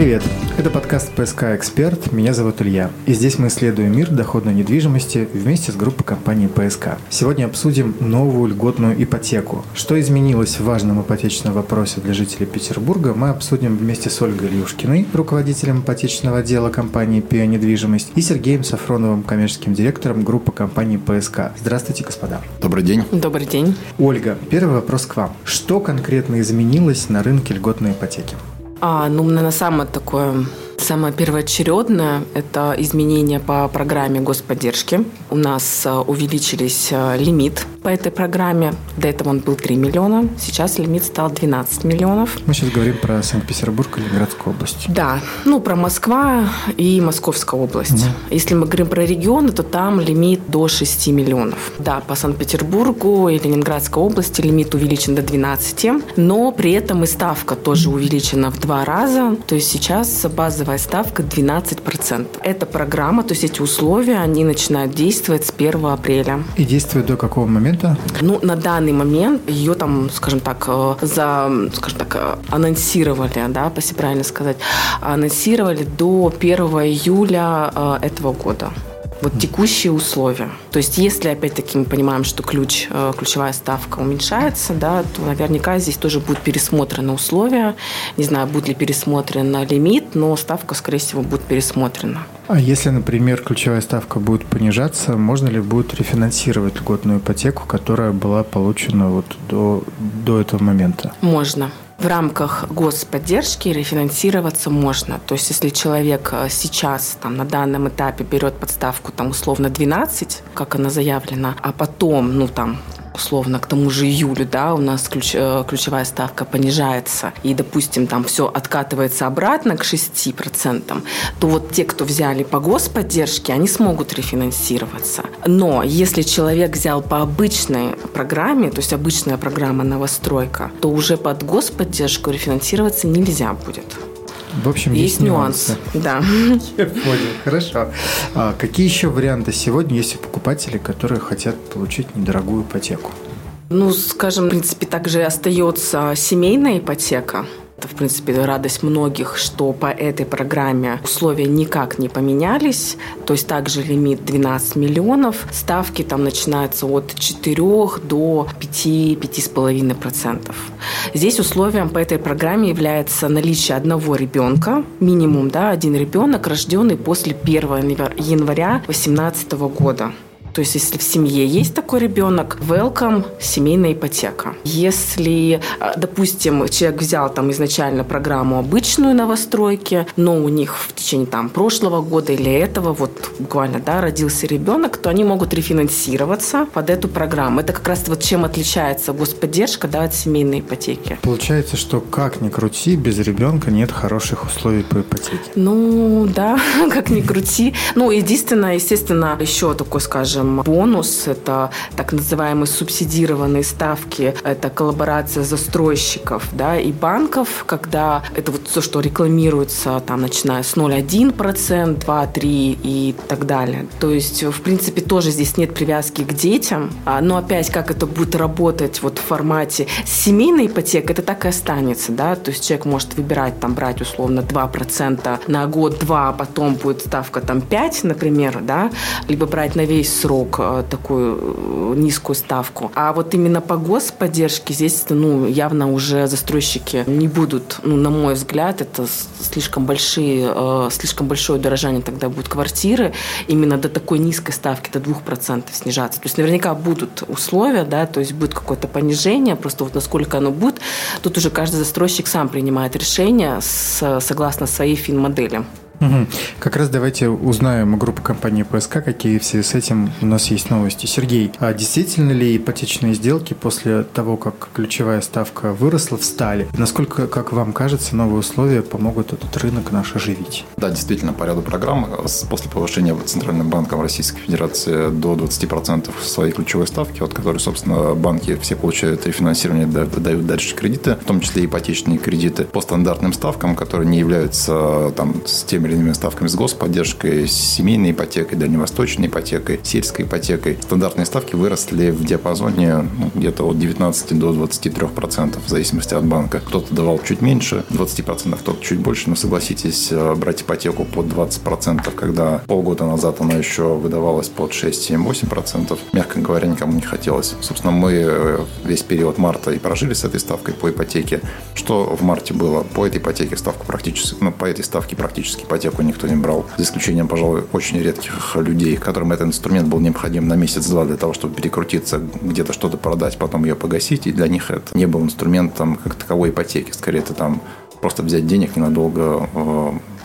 Привет! Это подкаст «ПСК Эксперт». Меня зовут Илья. И здесь мы исследуем мир доходной недвижимости вместе с группой компаний «ПСК». Сегодня обсудим новую льготную ипотеку. Что изменилось в важном ипотечном вопросе для жителей Петербурга, мы обсудим вместе с Ольгой Ильюшкиной, руководителем ипотечного отдела компании «Пиа Недвижимость», и Сергеем Сафроновым, коммерческим директором группы компании «ПСК». Здравствуйте, господа. Добрый день. Добрый день. Ольга, первый вопрос к вам. Что конкретно изменилось на рынке льготной ипотеки? А, ну, наверное, самое такое Самое первоочередное – это изменения по программе господдержки. У нас э, увеличились э, лимит по этой программе. До этого он был 3 миллиона, сейчас лимит стал 12 миллионов. Мы сейчас говорим про Санкт-Петербург и Ленинградскую область. Да, ну про Москва и Московская область. Угу. Если мы говорим про регионы, то там лимит до 6 миллионов. Да, по Санкт-Петербургу и Ленинградской области лимит увеличен до 12, но при этом и ставка тоже увеличена в два раза. То есть сейчас базовая налоговая ставка 12%. Эта программа, то есть эти условия, они начинают действовать с 1 апреля. И действует до какого момента? Ну, на данный момент ее там, скажем так, э, за, скажем так, э, анонсировали, да, если правильно сказать, анонсировали до 1 июля э, этого года вот текущие условия. То есть, если опять-таки мы понимаем, что ключ, э, ключевая ставка уменьшается, да, то наверняка здесь тоже будут пересмотрены условия. Не знаю, будет ли пересмотрен лимит, но ставка, скорее всего, будет пересмотрена. А если, например, ключевая ставка будет понижаться, можно ли будет рефинансировать льготную ипотеку, которая была получена вот до, до этого момента? Можно в рамках господдержки рефинансироваться можно. То есть, если человек э, сейчас там, на данном этапе берет подставку там, условно 12, как она заявлена, а потом, ну там, условно, к тому же июлю, да, у нас ключ, э, ключевая ставка понижается, и, допустим, там все откатывается обратно к 6%, то вот те, кто взяли по господдержке, они смогут рефинансироваться. Но если человек взял по обычной программе, то есть обычная программа новостройка, то уже под господдержку рефинансироваться нельзя будет. В общем, есть, есть нюансы. нюансы. Да. Я понял. Хорошо. А какие еще варианты сегодня есть у покупателей, которые хотят получить недорогую ипотеку? Ну, скажем, в принципе, также остается семейная ипотека. Это, в принципе, радость многих, что по этой программе условия никак не поменялись. То есть также лимит 12 миллионов. Ставки там начинаются от 4 до 5-5,5%. Здесь условием по этой программе является наличие одного ребенка, минимум да, один ребенок, рожденный после 1 января 2018 года. То есть, если в семье есть такой ребенок, welcome, семейная ипотека. Если, а, допустим, человек взял там изначально программу обычную новостройки, но у них в течение там прошлого года или этого вот буквально, да, родился ребенок, то они могут рефинансироваться под эту программу. Это как раз вот чем отличается господдержка, да, от семейной ипотеки. Получается, что как ни крути, без ребенка нет хороших условий по ипотеке. Ну, да, как ни крути. Ну, единственное, естественно, еще такой, скажем, скажем, бонус, это так называемые субсидированные ставки, это коллаборация застройщиков да, и банков, когда это вот все, что рекламируется, там, начиная с 0,1%, 2, 3 и так далее. То есть, в принципе, тоже здесь нет привязки к детям, а, но опять, как это будет работать вот в формате семейной ипотеки, это так и останется, да, то есть человек может выбирать, там, брать условно 2% на год, 2, а потом будет ставка там 5, например, да, либо брать на весь срок срок э, такую э, низкую ставку. А вот именно по господдержке здесь ну, явно уже застройщики не будут, ну, на мой взгляд, это слишком большие, э, слишком большое удорожание тогда будет квартиры именно до такой низкой ставки, до 2% снижаться. То есть наверняка будут условия, да, то есть будет какое-то понижение, просто вот насколько оно будет, тут уже каждый застройщик сам принимает решение с, согласно своей фин-модели. Угу. Как раз давайте узнаем у группы компании ПСК, какие все с этим у нас есть новости. Сергей, а действительно ли ипотечные сделки после того, как ключевая ставка выросла, встали? Насколько, как вам кажется, новые условия помогут этот рынок наш оживить? Да, действительно, по ряду программ после повышения Центральным банком Российской Федерации до 20% своей ключевой ставки, от которой, собственно, банки все получают рефинансирование, дают дальше кредиты, в том числе ипотечные кредиты по стандартным ставкам, которые не являются там с теми или ставками с господдержкой, с семейной ипотекой, дальневосточной ипотекой, сельской ипотекой. Стандартные ставки выросли в диапазоне ну, где-то от 19 до 23%, в зависимости от банка. Кто-то давал чуть меньше, 20%, кто-то чуть больше, но согласитесь, э, брать ипотеку под 20%, когда полгода назад она еще выдавалась под 6, 7, 8%, мягко говоря, никому не хотелось. Собственно, мы э, весь период марта и прожили с этой ставкой по ипотеке. Что в марте было? По этой ипотеке ставку практически, ну, по этой ставке практически ипотеку никто не брал, за исключением, пожалуй, очень редких людей, которым этот инструмент был необходим на месяц-два для того, чтобы перекрутиться, где-то что-то продать, потом ее погасить, и для них это не был инструментом как таковой ипотеки. Скорее, это там просто взять денег ненадолго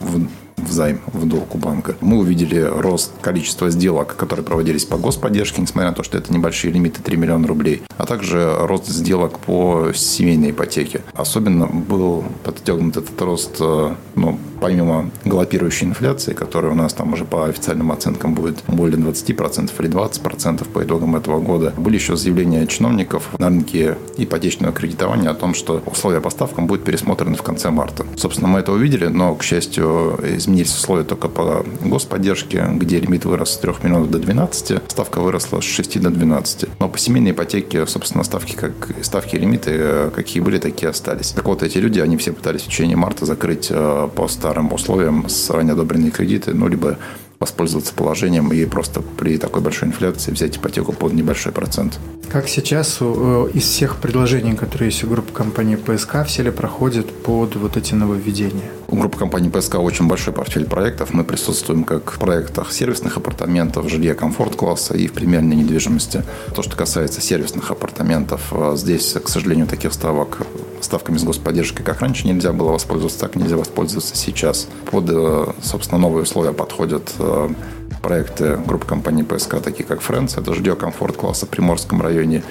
в в займ, в долг у банка. Мы увидели рост количества сделок, которые проводились по господдержке, несмотря на то, что это небольшие лимиты 3 миллиона рублей, а также рост сделок по семейной ипотеке. Особенно был подтягнут этот рост э, ну, помимо галопирующей инфляции, которая у нас там уже по официальным оценкам будет более 20% или 20% по итогам этого года, были еще заявления чиновников на рынке ипотечного кредитования о том, что условия по ставкам будут пересмотрены в конце марта. Собственно, мы это увидели, но, к счастью, изменились условия только по господдержке, где лимит вырос с 3 миллионов до 12, ставка выросла с 6 до 12. Но по семейной ипотеке, собственно, ставки, как ставки и лимиты, э, какие были, такие остались. Так вот, эти люди, они все пытались в течение марта закрыть э, по старым условиям с ранее одобренные кредиты, ну, либо воспользоваться положением и просто при такой большой инфляции взять ипотеку под небольшой процент. Как сейчас э, из всех предложений, которые есть у группы компании ПСК, все ли проходят под вот эти нововведения? У группы компании ПСК очень большой портфель проектов. Мы присутствуем как в проектах сервисных апартаментов, жилья комфорт-класса и в премиальной недвижимости. То, что касается сервисных апартаментов, э, здесь, к сожалению, таких ставок ставками с господдержкой, как раньше нельзя было воспользоваться, так нельзя воспользоваться сейчас. Под, э, собственно, новые условия подходят э, проекты группы компаний ПСК, такие как Friends, это жилье комфорт класса в Приморском районе,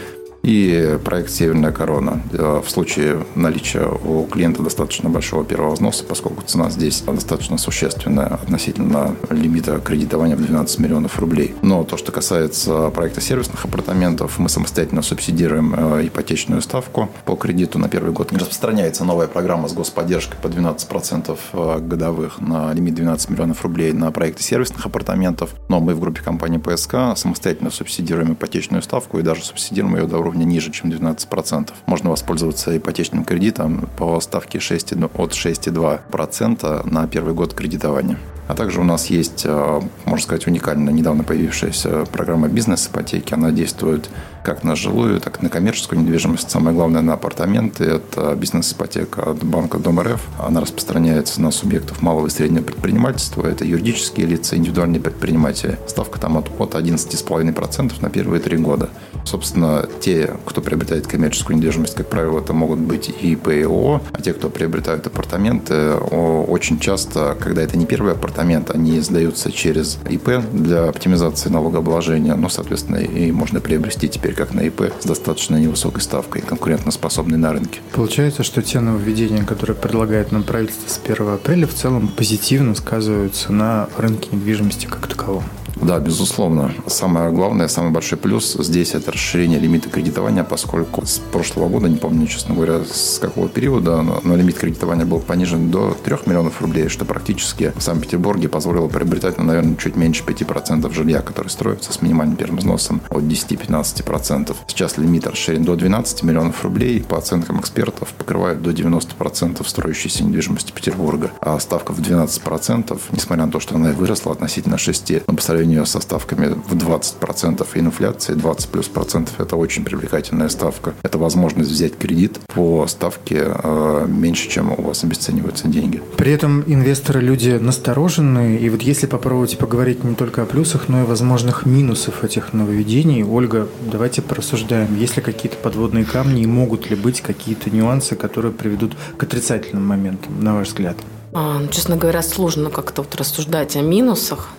и проект «Северная корона». Э, в случае наличия у клиента достаточно большого первого взноса, поскольку цена здесь достаточно существенная относительно лимита кредитования в 12 миллионов рублей. Но то, что касается проекта сервисных апартаментов, мы самостоятельно субсидируем э, ипотечную ставку по кредиту на первый год. Распространяется новая программа с господдержкой по 12% э, годовых на лимит 12 миллионов рублей на проекты сервисных апартаментов. Но мы в группе компании ПСК самостоятельно субсидируем ипотечную ставку и даже субсидируем ее до уровня уровня ниже, чем 12%. Можно воспользоваться ипотечным кредитом по ставке 6, от 6,2% на первый год кредитования. А также у нас есть, э, можно сказать, уникальная, недавно появившаяся программа бизнес-ипотеки. Она действует как на жилую, так и на коммерческую недвижимость. Самое главное на апартаменты. Это бизнес-ипотека от банка Дом РФ. Она распространяется на субъектов малого и среднего предпринимательства. Это юридические лица, индивидуальные предприниматели. Ставка там от, от 11,5% на первые три года. Собственно, те, кто приобретает коммерческую недвижимость, как правило, это могут быть и ООО. А те, кто приобретают апартаменты, очень часто, когда это не первый апартамент, они сдаются через ИП для оптимизации налогообложения. Ну, соответственно, и можно приобрести теперь как на ИП с достаточно невысокой ставкой, конкурентоспособной на рынке. Получается, что те нововведения, которые предлагает нам правительство с 1 апреля, в целом позитивно сказываются на рынке недвижимости как таковом. Да, безусловно. Самое главное, самый большой плюс здесь это расширение лимита кредитования, поскольку с прошлого года, не помню, честно говоря, с какого периода, но лимит кредитования был понижен до 3 миллионов рублей, что практически в Санкт-Петербурге позволило приобретать, ну, наверное, чуть меньше 5% жилья, которое строится с минимальным первым взносом от 10-15%. Сейчас лимит расширен до 12 миллионов рублей, по оценкам экспертов покрывает до 90% строящейся недвижимости Петербурга. А ставка в 12%, несмотря на то, что она выросла относительно 6, но по сравнению со ставками в 20% и инфляции 20 плюс процентов, это очень привлекательная ставка. Это возможность взять кредит по ставке э, меньше, чем у вас обесцениваются деньги. При этом инвесторы люди настороженные, и вот если попробовать поговорить не только о плюсах, но и возможных минусах этих нововведений, Ольга, давайте порассуждаем, есть ли какие-то подводные камни и могут ли быть какие-то нюансы, которые приведут к отрицательным моментам, на ваш взгляд? А, ну, честно говоря, сложно как-то вот рассуждать о минусах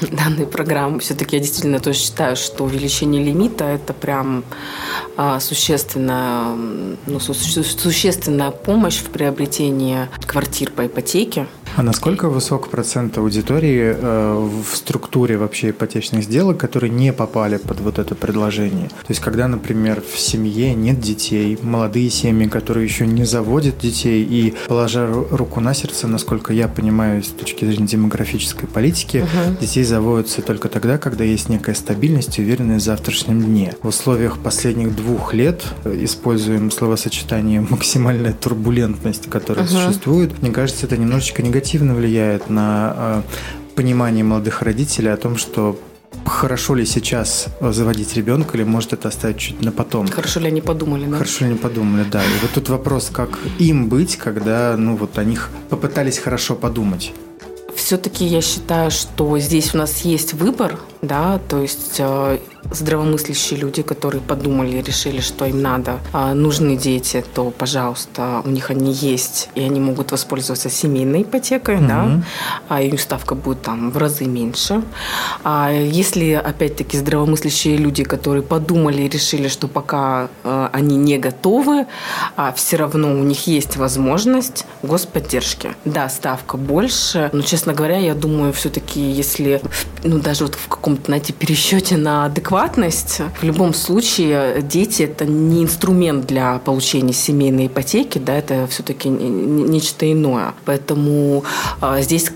данной программы. Все-таки я действительно тоже считаю, что увеличение лимита – это прям а, существенная, ну, существенная помощь в приобретении квартир по ипотеке. А насколько высок процент аудитории э, в структуре вообще ипотечных сделок, которые не попали под вот это предложение? То есть, когда, например, в семье нет детей, молодые семьи, которые еще не заводят детей, и, положа руку на сердце, насколько я понимаю, с точки зрения демографической политики, угу. детей заводятся только тогда, когда есть некая стабильность и уверенность в завтрашнем дне. В условиях последних двух лет э, используем словосочетание «максимальная турбулентность», которая угу. существует. Мне кажется, это немножечко негативно влияет на э, понимание молодых родителей о том, что хорошо ли сейчас заводить ребенка, или может это оставить чуть на потом. Хорошо ли они подумали, да? Хорошо ли они подумали, да. И вот тут вопрос, как им быть, когда, ну, вот о них попытались хорошо подумать. Все-таки я считаю, что здесь у нас есть выбор, да, то есть э, здравомыслящие люди, которые подумали и решили, что им надо, а, нужны дети, то, пожалуйста, у них они есть, и они могут воспользоваться семейной ипотекой, mm-hmm. да, а их ставка будет там в разы меньше. А если, опять-таки, здравомыслящие люди, которые подумали и решили, что пока а, они не готовы, а все равно у них есть возможность господдержки. Да, ставка больше, но, честно говоря, я думаю, все-таки, если, ну, даже вот в каком-то, знаете, пересчете на адекватность адекватность. В любом случае, дети – это не инструмент для получения семейной ипотеки, да, это все-таки нечто иное. Поэтому э, здесь,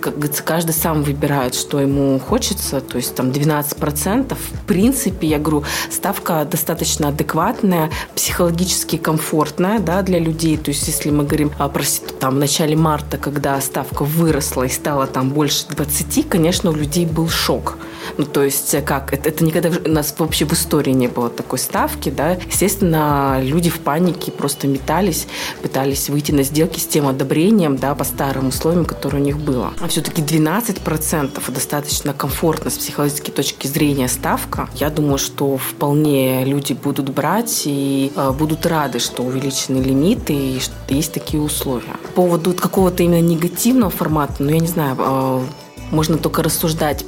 каждый сам выбирает, что ему хочется. То есть там 12%. В принципе, я говорю, ставка достаточно адекватная, психологически комфортная да, для людей. То есть если мы говорим про там, в начале марта, когда ставка выросла и стала там больше 20, конечно, у людей был шок. Ну, то есть как? Это, это никогда у нас вообще в истории не было такой ставки, да. Естественно, люди в панике просто метались, пытались выйти на сделки с тем одобрением, да, по старым условиям, которые у них было. А все-таки 12% достаточно комфортно с психологической точки зрения ставка. Я думаю, что вполне люди будут брать и э, будут рады, что увеличены лимиты и что есть такие условия. По поводу какого-то именно негативного формата, ну, я не знаю, э, можно только рассуждать,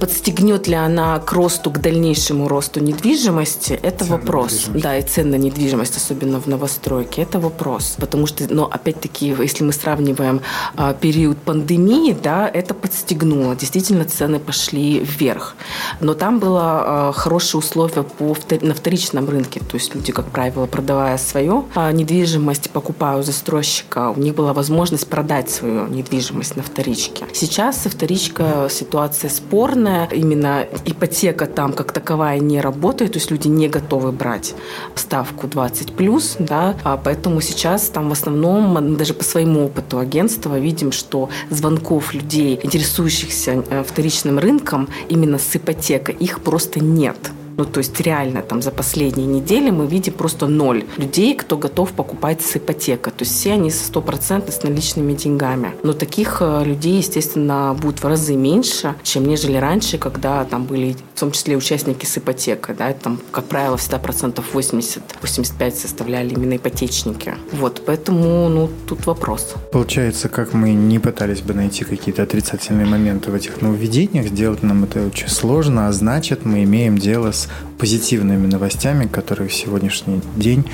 подстегнет ли она к росту, к дальнейшему росту недвижимости, это цен вопрос. Да, и цен на недвижимость, особенно в новостройке, это вопрос. Потому что, но опять-таки, если мы сравниваем а, период пандемии, да, это подстегнуло. Действительно, цены пошли вверх. Но там было а, хорошие условия по, на вторичном рынке. То есть люди, как правило, продавая свою а, недвижимость, покупая у застройщика, у них была возможность продать свою недвижимость на вторичке. Сейчас сейчас вторичка ситуация спорная. Именно ипотека там как таковая не работает, то есть люди не готовы брать ставку 20 плюс, да, а поэтому сейчас там в основном, даже по своему опыту агентства видим, что звонков людей, интересующихся э, вторичным рынком именно с ипотекой, их просто нет. Ну, то есть реально там за последние недели мы видим просто ноль людей, кто готов покупать с ипотекой. То есть все они стопроцентно с наличными деньгами. Но таких э, людей, естественно, будет в разы меньше, чем нежели раньше, когда там были в том числе участники с ипотекой. Да, там, как правило, всегда процентов 80-85 составляли именно ипотечники. Вот, поэтому, ну, тут вопрос. Получается, как мы не пытались бы найти какие-то отрицательные моменты в этих нововведениях, сделать нам это очень сложно, а значит, мы имеем дело с позитивными новостями, которых в сегодняшний день,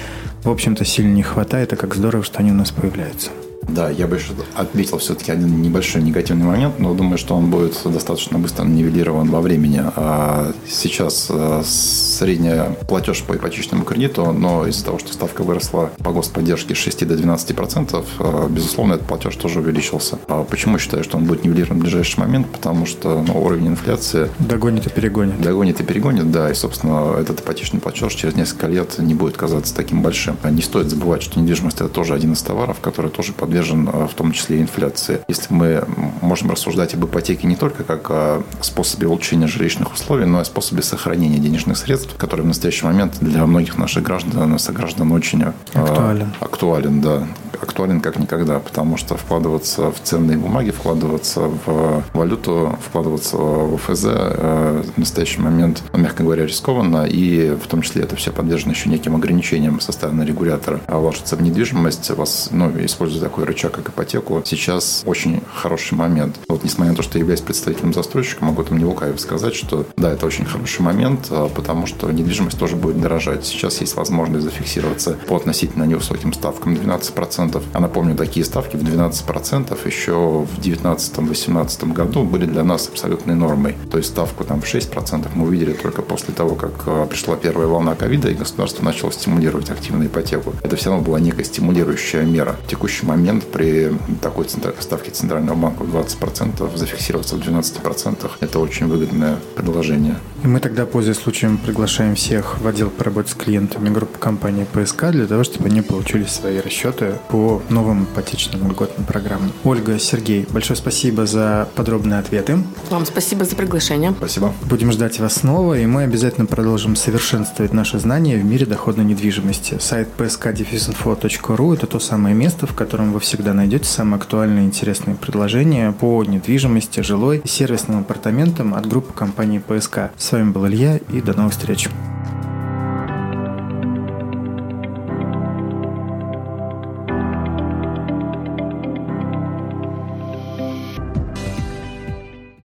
в общем-то, сильно не хватает, а как здорово, что они у нас появляются. Да, я бы еще отметил все-таки один небольшой негативный момент, но думаю, что он будет достаточно быстро нивелирован во времени. А сейчас э, средняя платеж по ипотечному кредиту, но из-за того, что ставка выросла по господдержке с 6 до 12 процентов, э, безусловно, этот платеж тоже увеличился. А почему считаю, что он будет нивелирован в ближайший момент? Потому что ну, уровень инфляции... Догонит и перегонит. Догонит и перегонит, да. И, собственно, этот ипотечный платеж через несколько лет не будет казаться таким большим. Не стоит забывать, что недвижимость – это тоже один из товаров, который тоже подвержен подвержен э, в том числе инфляции. Если мы можем рассуждать об ипотеке не только как о способе улучшения жилищных условий, но и способе сохранения денежных средств, который в настоящий момент для многих наших граждан, сограждан очень э, актуален. актуален, да актуален как никогда, потому что вкладываться в ценные бумаги, вкладываться в валюту, вкладываться в ОФЗ э, в настоящий момент, мягко говоря, рискованно, и в том числе это все подвержено еще неким ограничениям со стороны регулятора. А вложиться в недвижимость, вас, ну, используя такой рычаг, как ипотеку, сейчас очень хороший момент. Вот несмотря на то, что я являюсь представителем застройщика, могу там не лукаво сказать, что да, это очень хороший момент, а, потому что недвижимость тоже будет дорожать. Сейчас есть возможность зафиксироваться по относительно невысоким ставкам 12% 12%. А напомню, такие ставки в 12% еще в 2019-2018 году были для нас абсолютной нормой. То есть ставку там в 6% мы увидели только после того, как э, пришла первая волна ковида, и государство начало стимулировать активную ипотеку. Это все равно была некая стимулирующая мера. В текущий момент при такой ставке Центрального банка в 20% зафиксироваться в 12% – это очень выгодное предложение. И мы тогда, пользуясь случаем, приглашаем всех в отдел по работе с клиентами группы компании ПСК для того, чтобы они получили свои расчеты по новым ипотечным льготным программам. Ольга, Сергей, большое спасибо за подробные ответы. Вам спасибо за приглашение. Спасибо. Будем ждать вас снова, и мы обязательно продолжим совершенствовать наши знания в мире доходной недвижимости. Сайт psk-info.ru – это то самое место, в котором вы всегда найдете самые актуальные и интересные предложения по недвижимости, жилой и сервисным апартаментам от группы компании ПСК. С вами был Илья, и до новых встреч.